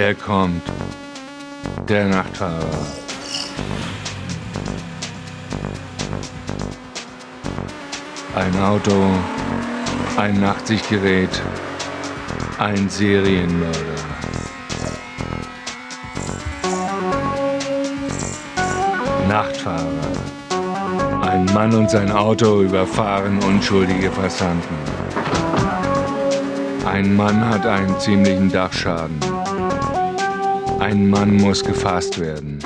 Er kommt. Der Nachtfahrer. Ein Auto, ein Nachtsichtgerät, ein Serienmörder. Nachtfahrer. Ein Mann und sein Auto überfahren unschuldige Passanten. Ein Mann hat einen ziemlichen Dachschaden. Ein Mann muss gefasst werden.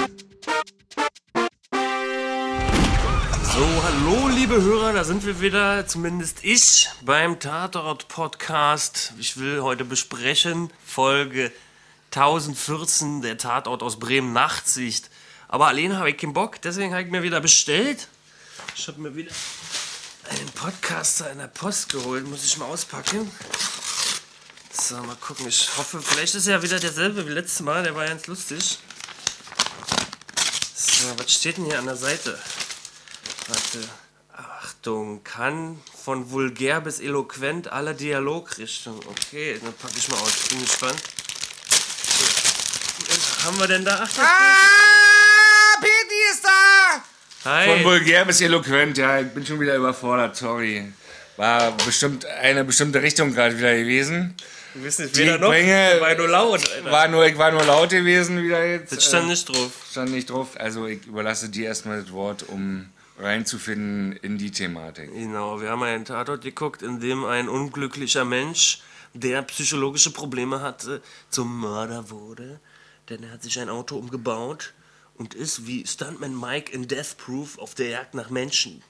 So, hallo liebe Hörer, da sind wir wieder, zumindest ich, beim Tatort Podcast. Ich will heute besprechen Folge 1014, der Tatort aus Bremen Nachtsicht. Aber alleine habe ich keinen Bock, deswegen habe ich mir wieder bestellt. Ich habe mir wieder einen Podcaster in der Post geholt, muss ich mal auspacken. So, mal gucken. Ich hoffe, vielleicht ist er ja wieder derselbe wie letztes Mal, der war ganz lustig. So, was steht denn hier an der Seite? Warte. Achtung, kann von vulgär bis eloquent alle Dialogrichtungen. Okay, dann packe ich mal aus. Bin gespannt. Was haben wir denn da? Ach, Ah, Peti ist da! Hi. Von vulgär bis eloquent, ja, ich bin schon wieder überfordert, sorry. War bestimmt eine bestimmte Richtung gerade wieder gewesen. Du bist nicht Die wieder noch. Bringe- war nur laut, Alter. War nur, ich war nur laut gewesen wieder jetzt. das stand Äh, nicht drauf. stand nicht drauf. Also ich überlasse dir erstmal das Wort, um reinzufinden in die Thematik. Genau, wir haben einen Tatort geguckt, in dem ein unglücklicher Mensch, der psychologische Probleme hatte, zum Mörder wurde. Denn er hat sich ein Auto umgebaut und ist wie Stuntman Mike in Death Proof auf der Jagd nach Menschen.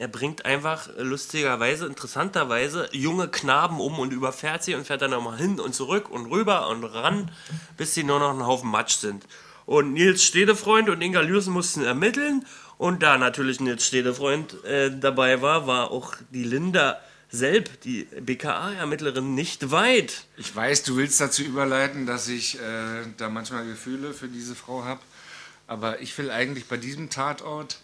Er bringt einfach äh, lustigerweise, interessanterweise junge Knaben um und überfährt sie und fährt dann nochmal hin und zurück und rüber und ran, bis sie nur noch ein Haufen Matsch sind. Und Nils Stedefreund und Inga Lürsen mussten ermitteln. Und da natürlich Nils Stedefreund äh, dabei war, war auch die Linda Selb, die BKA-Ermittlerin, nicht weit. Ich weiß, du willst dazu überleiten, dass ich äh, da manchmal Gefühle für diese Frau habe. Aber ich will eigentlich bei diesem Tatort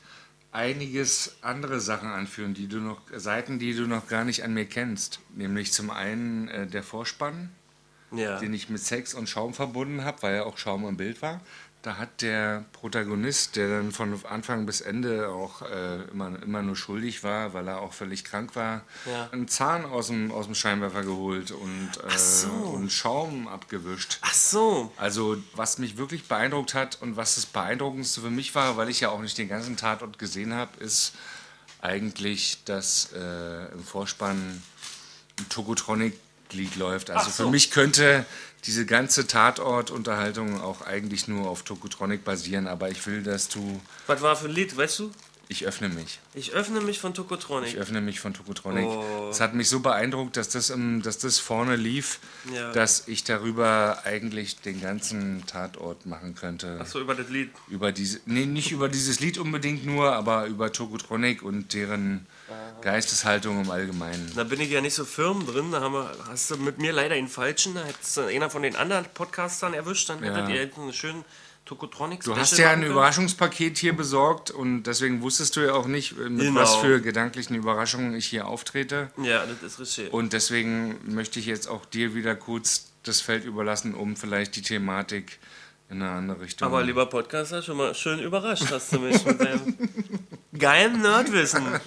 einiges andere Sachen anführen, die du noch, Seiten, die du noch gar nicht an mir kennst. Nämlich zum einen äh, der Vorspann, Ja. den ich mit Sex und Schaum verbunden habe, weil ja auch Schaum im Bild war. Da hat der Protagonist, der dann von Anfang bis Ende auch äh, immer, immer nur schuldig war, weil er auch völlig krank war, Ja. einen Zahn aus dem, aus dem Scheinwerfer geholt und, äh, so. und Schaum abgewischt. Ach so. Also was mich wirklich beeindruckt hat und was das Beeindruckendste für mich war, weil ich ja auch nicht den ganzen Tatort gesehen habe, ist eigentlich, dass äh, im Vorspann ein Tokotronic-Lied läuft. Also so. für mich könnte diese ganze Tatort-Unterhaltung auch eigentlich nur auf Tokotronic basieren, aber ich will, dass du... Was war für ein Lied, weißt du? Ich öffne mich. Ich öffne mich von Tokotronic. Ich öffne mich von Tokotronic. Oh. Es hat mich so beeindruckt, dass das, dass das vorne lief, Ja. dass ich darüber eigentlich den ganzen Tatort machen könnte. Ach so, über das Lied. Über diese, nee, nicht über dieses Lied unbedingt nur, aber über Tokotronic und deren Geisteshaltung im Allgemeinen. Da bin ich ja nicht so firm drin. Da haben wir, hast du mit mir leider den falschen. Da hättest du einer von den anderen Podcastern erwischt. Dann hättet Ja. ihr einen schönen Tokotronic Du hast ja ein Überraschungspaket hier besorgt und deswegen wusstest du ja auch nicht, mit Genau. was für gedanklichen Überraschungen ich hier auftrete. Ja, das ist richtig. Und deswegen möchte ich jetzt auch dir wieder kurz das Feld überlassen, um vielleicht die Thematik in eine andere Richtung. Aber lieber Podcaster, schon mal schön überrascht hast du mich mit deinem geilen Nerdwissen.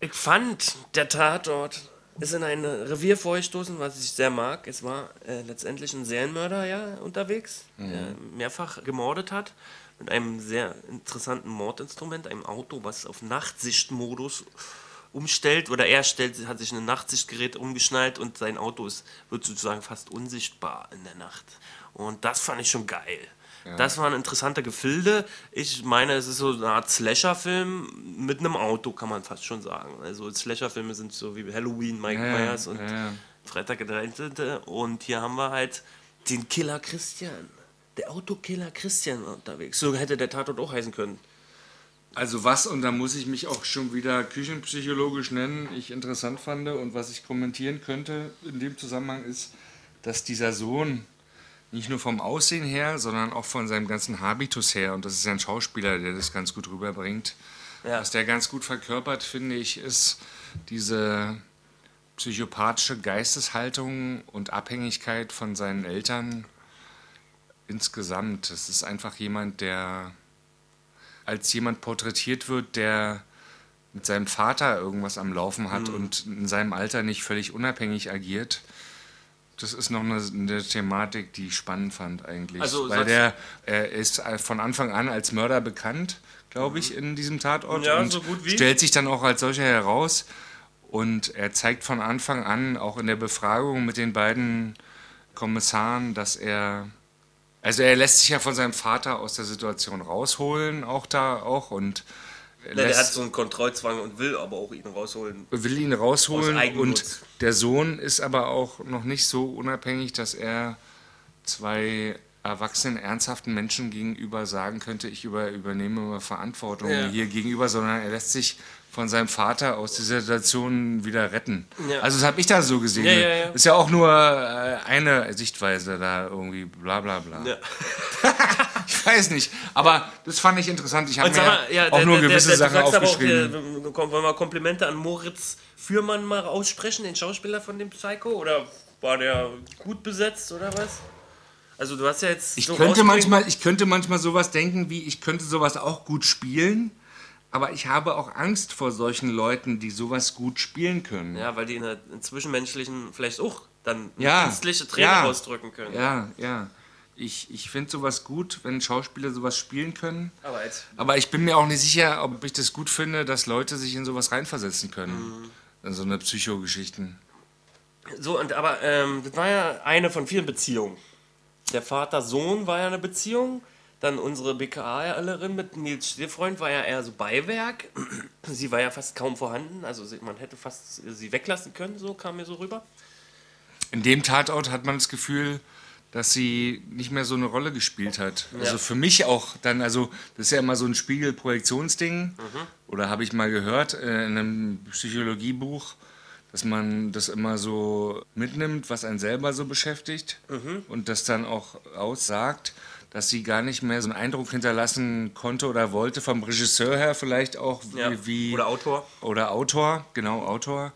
Ich fand, der Tatort ist in ein Revier vorgestoßen, was ich sehr mag. Es war äh, letztendlich ein Serienmörder ja unterwegs, der mehrfach gemordet hat. Mit einem sehr interessanten Mordinstrument, einem Auto, was auf Nachtsichtmodus umstellt. Oder er stellt, hat sich ein Nachtsichtgerät umgeschnallt und sein Auto ist, wird sozusagen fast unsichtbar in der Nacht. Und das fand ich schon geil. Das waren interessante Gefilde. Ich meine, es ist so eine Art Slasher-Film mit einem Auto, kann man fast schon sagen. Also Slasher-Filme sind so wie Halloween, Mike Ja, Myers und ja, ja. Freitag der 13. Und hier haben wir halt den Killer Christian. Der Autokiller Christian war unterwegs. So hätte der Tatort auch heißen können. Also was, und da muss ich mich auch schon wieder küchenpsychologisch nennen, ich interessant fand und was ich kommentieren könnte in dem Zusammenhang ist, dass dieser Sohn nicht nur vom Aussehen her, sondern auch von seinem ganzen Habitus her, und das ist ja ein Schauspieler, der das ganz gut rüberbringt, Ja. was der ganz gut verkörpert, finde ich, ist diese psychopathische Geisteshaltung und Abhängigkeit von seinen Eltern insgesamt. Es ist einfach jemand, der als jemand porträtiert wird, der mit seinem Vater irgendwas am Laufen hat mhm. und in seinem Alter nicht völlig unabhängig agiert. Das ist noch eine, eine Thematik, die ich spannend fand eigentlich. Also, Weil der er ist von Anfang an als Mörder bekannt, glaube ich, in diesem Tatort. Ja, und so gut wie. stellt sich dann auch als solcher heraus. Und er zeigt von Anfang an, auch in der Befragung mit den beiden Kommissaren, dass er also er lässt sich ja von seinem Vater aus der Situation rausholen, auch da auch und ja, der hat so einen Kontrollzwang und will aber auch ihn rausholen. Will ihn rausholen und der Sohn ist aber auch noch nicht so unabhängig, dass er zwei erwachsenen, ernsthaften Menschen gegenüber sagen könnte, ich über, übernehme Verantwortung ja. hier gegenüber, sondern er lässt sich von seinem Vater aus dieser Situation wieder retten. Ja. Also das habe ich da so gesehen. Ja, ja, Ist ja auch nur äh, eine Sichtweise da irgendwie bla bla bla. ich weiß nicht, aber das fand ich interessant. Ich habe mir auch der, nur gewisse der, der, Sachen aufgeschrieben. Auch, wollen wir Komplimente an Moritz Fürmann mal aussprechen, den Schauspieler von dem Psycho? Oder war der gut besetzt oder was? Also du hast ja jetzt. Ich, so könnte manchmal, ich könnte manchmal sowas denken wie, ich könnte sowas auch gut spielen. Aber ich habe auch Angst vor solchen Leuten, die sowas gut spielen können. Ja, weil die in der zwischenmenschlichen vielleicht auch dann ja, künstliche Tränen ja, ausdrücken können. Ja, ja. Ich, ich finde sowas gut, wenn Schauspieler sowas spielen können. Aber, jetzt, Aber ich bin mir auch nicht sicher, ob ich das gut finde, dass Leute sich in sowas reinversetzen können. Mhm. In so eine Psychogeschichten. So, und aber ähm, das war ja eine von vielen Beziehungen. Der Vater-Sohn war ja eine Beziehung. Dann unsere BKA-Lerin mit Nils Stierfreund war ja eher so Beiwerk. Sie war ja fast kaum vorhanden. Also man hätte fast sie weglassen können, so kam mir so rüber. In dem Tatort hat man das Gefühl, dass sie nicht mehr so eine Rolle gespielt hat. Ja. Also für mich auch dann, also das ist ja immer so ein Spiegelprojektionsding. Mhm. Oder habe ich mal gehört äh, in einem Psychologiebuch, dass man das immer so mitnimmt, was einen selber so beschäftigt mhm. und das dann auch aussagt dass sie gar nicht mehr so einen Eindruck hinterlassen konnte oder wollte, vom Regisseur her vielleicht auch wie. Ja. wie oder Autor. Oder Autor, genau, Autor,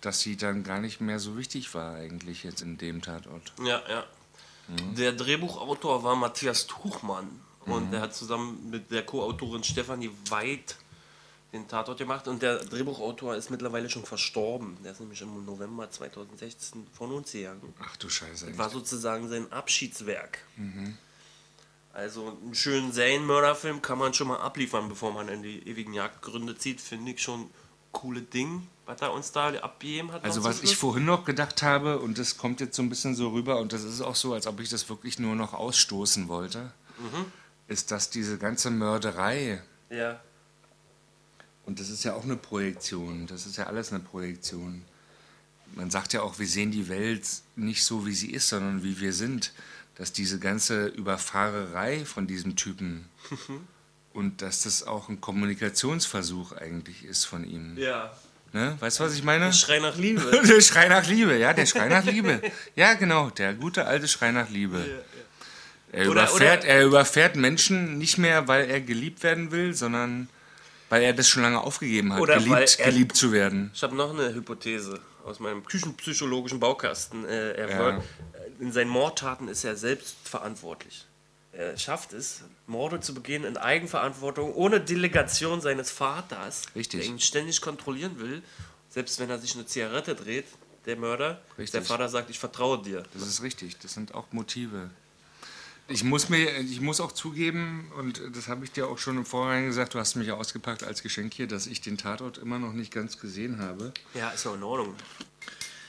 dass sie dann gar nicht mehr so wichtig war, eigentlich jetzt in dem Tatort. Ja, ja. Mhm. Der Drehbuchautor war Matthias Tuchmann und mhm. der hat zusammen mit der Co-Autorin Stefanie Weid den Tatort gemacht und der Drehbuchautor ist mittlerweile schon verstorben. Der ist nämlich im November 2016 von uns gegangen. Ach du Scheiße. Das war sozusagen sein Abschiedswerk. Mhm. Also einen schönen Serienmörderfilm kann man schon mal abliefern, bevor man in die ewigen Jagdgründe zieht, finde ich schon coole Ding, was er uns da abgegeben hat. Also was ich vorhin noch gedacht habe, und das kommt jetzt so ein bisschen so rüber, und das ist auch so, als ob ich das wirklich nur noch ausstoßen wollte, mhm. ist, dass diese ganze Mörderei, ja. und das ist ja auch eine Projektion, das ist ja alles eine Projektion. Man sagt ja auch, wir sehen die Welt nicht so, wie sie ist, sondern wie wir sind dass diese ganze Überfahrerei von diesem Typen und dass das auch ein Kommunikationsversuch eigentlich ist von ihm. Ja. Ne? Weißt du, was ich meine? Der Schrei nach Liebe. der Schrei nach Liebe, ja, der Schrei nach Liebe. Ja, genau, der gute alte Schrei nach Liebe. Ja, ja. Er, oder, überfährt, oder er überfährt Menschen nicht mehr, weil er geliebt werden will, sondern weil er das schon lange aufgegeben hat, geliebt, er, geliebt zu werden. Ich habe noch eine Hypothese aus meinem küchenpsychologischen Baukasten. Äh, er ja in seinen Mordtaten ist er selbst verantwortlich. Er schafft es, Morde zu begehen in Eigenverantwortung, ohne Delegation seines Vaters, Richtig. der ihn ständig kontrollieren will. Selbst wenn er sich eine Zigarette dreht, der Mörder, richtig. der Vater sagt, ich vertraue dir. Das ist richtig, das sind auch Motive. Ich muss, mir, ich muss auch zugeben, und das habe ich dir auch schon im Vorhinein gesagt, du hast mich ja ausgepackt als Geschenk hier, dass ich den Tatort immer noch nicht ganz gesehen habe. Ja, ist ja in Ordnung.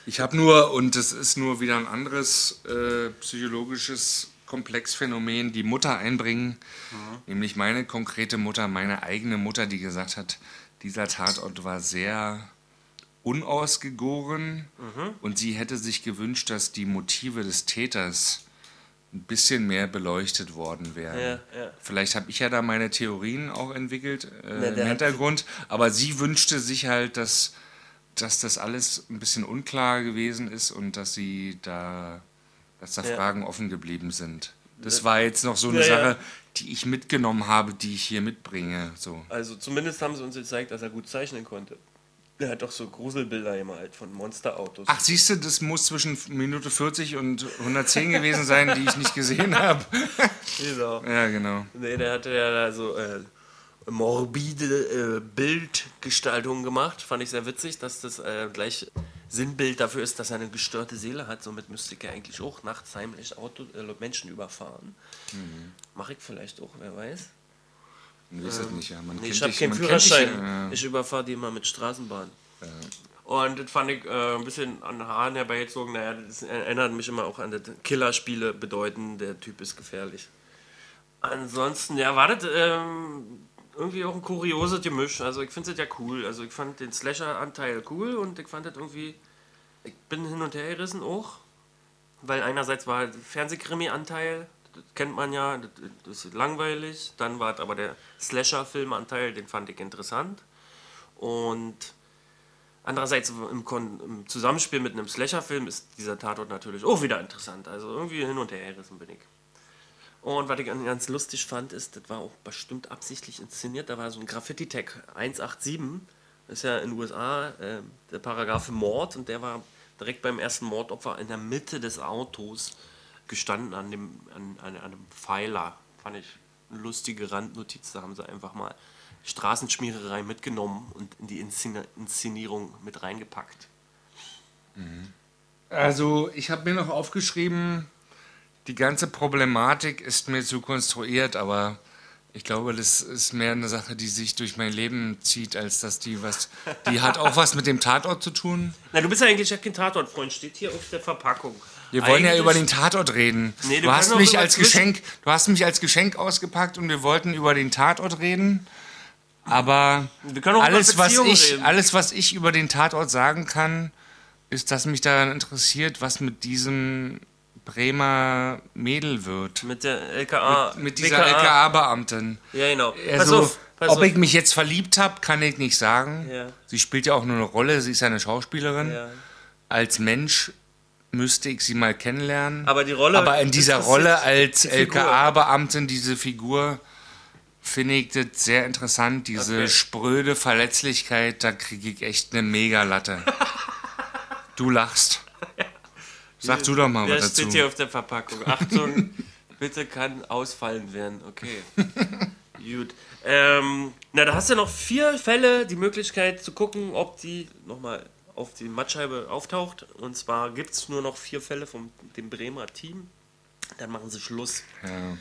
Ich habe nur, und das ist nur wieder ein anderes äh, psychologisches Komplexphänomen, die Mutter einbringen, mhm. nämlich meine konkrete Mutter, meine eigene Mutter, die gesagt hat, dieser Tatort war sehr unausgegoren mhm. und sie hätte sich gewünscht, dass die Motive des Täters ein bisschen mehr beleuchtet worden wären. Ja, ja. Vielleicht habe ich ja da meine Theorien auch entwickelt äh, ja, im Hintergrund, aber sie wünschte sich halt, dass dass das alles ein bisschen unklar gewesen ist und dass sie da, dass da ja. Fragen offen geblieben sind. Das war jetzt noch so eine ja, Sache, die ich mitgenommen habe, die ich hier mitbringe. So. Also zumindest haben sie uns gezeigt, dass er gut zeichnen konnte. Der hat doch so Gruselbilder gemalt von Monsterautos. Ach, siehst du, das muss zwischen Minute 40 und 110 gewesen sein, die ich nicht gesehen habe. Genau. ja, genau. Nee, der hatte ja da so äh, morbide äh, Bildgestaltungen gemacht. Fand ich sehr witzig, dass das äh, gleich Sinnbild dafür ist, dass er eine gestörte Seele hat. Somit müsste er eigentlich auch nachts heimlich Auto, äh, Menschen überfahren. Mhm. Mache ich vielleicht auch, wer weiß. Ich weiß es nicht, ja. Man Nee, ich habe keinen man kennt dich, Führerschein. ja. Ich überfahre die immer mit Straßenbahn. Und das fand ich äh, ein bisschen an Haaren herbeigezogen. Naja, das erinnert mich immer auch an das Killerspiele bedeuten, der Typ ist gefährlich. Ansonsten, ja, war das ähm, irgendwie auch ein kurioses Gemisch. Also ich finde es ja cool. Also ich fand den Slasher-Anteil cool und ich fand das irgendwie, ich bin hin und her gerissen auch. Weil einerseits war der Fernsehkrimi-Anteil, das kennt man ja, das, ist langweilig. Dann war aber der Slasher-Film-Anteil, den fand ich interessant. Und andererseits im, Kon im Zusammenspiel mit einem Slasher-Film ist dieser Tatort natürlich auch wieder interessant. Also irgendwie hin und her gerissen bin ich. Und was ich ganz lustig fand, ist, das war auch bestimmt absichtlich inszeniert, da war so ein Graffiti-Tag 187, das ist ja in den USA äh, der Paragraph Mord und der war direkt beim ersten Mordopfer in der Mitte des Autos gestanden an, dem, an, an, an einem Pfeiler. Fand ich eine lustige Randnotiz, da haben sie einfach mal Straßenschmiererei mitgenommen und in die Inszenierung mit reingepackt. Also, ich habe mir noch aufgeschrieben, die ganze Problematik ist mir zu konstruiert, aber ich glaube, das ist mehr eine Sache, die sich durch mein Leben zieht, als dass die was. Die hat auch was mit dem Tatort zu tun. Na, du bist ja eigentlich ja kein Tatortfreund, steht hier auf der Verpackung. Wir wollen ja Eigentlich- über den Tatort reden. Nee, du du, hast mich als Geschenk, du hast mich als Geschenk ausgepackt und wir wollten über den Tatort reden. Aber alles, was ich, reden. alles, was ich über den Tatort sagen kann, ist, dass mich daran interessiert, was mit diesem Bremer Mädel wird. Mit der LKA. Mit dieser BKA. LKA-Beamtin. Ja, genau. pass Also, auf, pass ob auf. ich mich jetzt verliebt habe, kann ich nicht sagen. Ja. Sie spielt ja auch nur eine Rolle, sie ist ja eine Schauspielerin. Ja. Als Mensch müsste ich sie mal kennenlernen. Aber die Rolle Aber in dieser Rolle als die. LKA-Beamtin, diese Figur, finde ich das sehr interessant. Diese Okay. spröde Verletzlichkeit, da kriege ich echt eine Mega-Latte. du lachst. Sag du doch mal Ja, was dazu. steht hier auf der Verpackung. Achtung, bitte kann ausfallen werden. Okay. Gut. Ähm, na, da hast du noch vier Fälle die Möglichkeit zu gucken, ob die nochmal auf die Mattscheibe auftaucht. Und zwar gibt es nur noch vier Fälle von dem Bremer Team. Dann machen sie Schluss. Ja.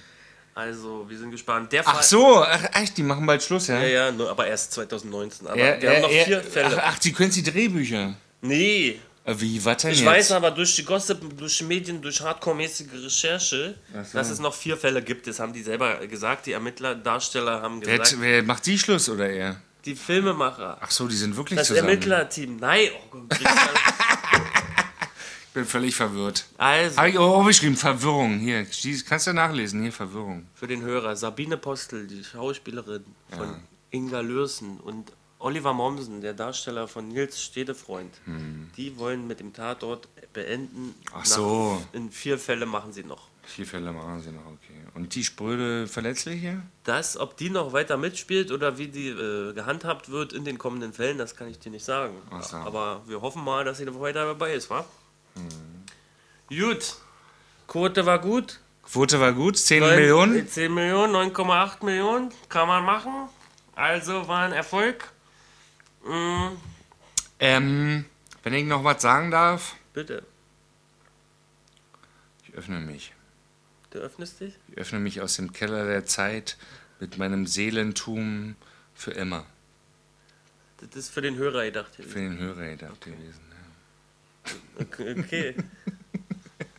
Also, wir sind gespannt. Der Ach Fall- so, ach, echt, die machen bald Schluss, ja? Ja, ja, aber erst 2019. Aber Er- wir haben noch er- vier er- Fälle. Ach, ach, die können die Drehbücher. Nee, Wie, was denn Ich jetzt? weiß aber durch die Gossip, durch die Medien, durch hardcore-mäßige Recherche, so. dass es noch vier Fälle gibt. Das haben die selber gesagt. Die Ermittler, Darsteller haben Wer, gesagt. wer macht die Schluss oder er? Die Filmemacher. Ach so, die sind wirklich Das zusammen. Ermittlerteam. Nein, oh Gott. Ich bin völlig verwirrt. Also, Habe ich auch aufgeschrieben, Verwirrung. Hier, kannst du nachlesen, hier, Verwirrung. für den Hörer, Sabine Postel, die Schauspielerin von Inga Lürsen und Oliver Mommsen, der Darsteller von Nils Stedefreund, die wollen mit dem Tatort beenden. Hm. Ach Nach- so. In vier Fälle machen sie noch. Vier Fälle machen sie noch, okay. Und die spröde Verletzliche? Das, ob die noch weiter mitspielt oder wie die äh, gehandhabt wird in den kommenden Fällen, das kann ich dir nicht sagen. Ach so. Aber wir hoffen mal, dass sie noch weiter dabei ist, wa? Gut. Quote war gut. Quote war gut, 10 Neun- Millionen. 10 Millionen, 9,8 Millionen. Kann man machen. Also war ein Erfolg. Mm, Ähm, wenn ich noch was sagen darf, bitte. ich öffne mich. Du öffnest dich? Ich öffne mich aus dem Keller der Zeit mit meinem Seelentum für immer. Das ist für den Hörer gedacht. Für den Hörer gedacht gewesen. Okay. okay.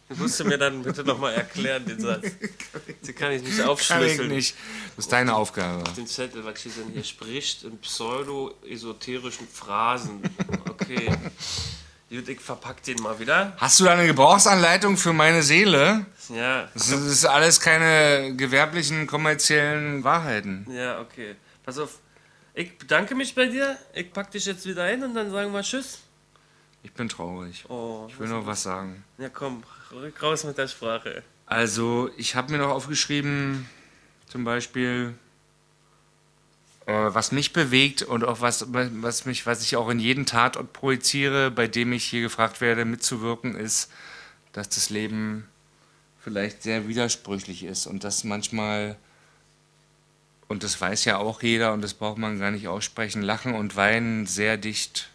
Du musst du mir dann bitte nochmal erklären, den Satz. Den kann ich nicht Kann ich aufschlüsseln. nicht. Das ist deine Aufgabe. den Zettel, was steht denn hier? Spricht in pseudo-esoterischen Phrasen. Okay. Gut, ich verpack den mal wieder. Hast du da eine Gebrauchsanleitung für meine Seele? Ja, Das ist- das ist alles keine gewerblichen, kommerziellen Wahrheiten. ja, okay. Pass auf. Ich bedanke mich bei dir. Ich pack dich jetzt wieder ein und dann sagen wir Tschüss. Ich bin traurig. Oh, Ich will noch was sagen. ja komm, rück raus mit der Sprache. Also, ich habe mir noch aufgeschrieben, zum Beispiel, Äh, was mich bewegt und auch was, was, mich, was ich auch in jeden Tatort projiziere, bei dem ich hier gefragt werde, mitzuwirken, ist, dass das Leben vielleicht sehr widersprüchlich ist und dass manchmal, und das weiß ja auch jeder und das braucht man gar nicht aussprechen, Lachen und Weinen sehr dicht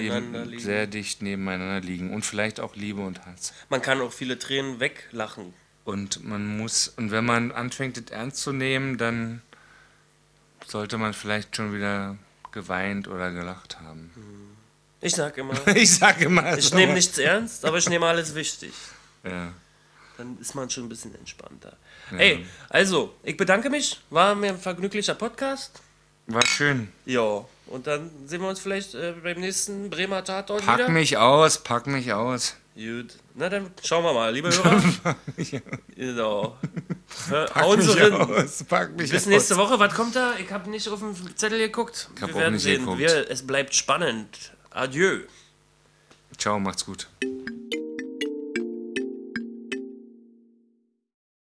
Beieinander liegen. sehr dicht nebeneinander liegen und vielleicht auch Liebe und Hass. Man kann auch viele Tränen weglachen. Und man muss, und wenn man anfängt, das ernst zu nehmen, dann sollte man vielleicht schon wieder geweint oder gelacht haben. Ich sag immer, Ich sage immer ich so. nehme nichts ernst, aber ich nehme alles wichtig. Ja. Dann ist man schon ein bisschen entspannter. Ey, also, ich bedanke mich. War mir ein vergnüglicher Podcast. War schön. Ja, und dann sehen wir uns vielleicht äh, beim nächsten Bremer Tatort Pack wieder. mich aus, pack mich aus. Gut. Na dann schauen wir mal, liebe Hörer. genau. Pack Hauen mich rein. aus, pack mich Bis aus. nächste Woche. Was kommt da? Ich habe nicht auf den Zettel geguckt. hab Wir auch werden nicht sehen. geguckt. Wir, es bleibt spannend. Adieu. Ciao, macht's gut.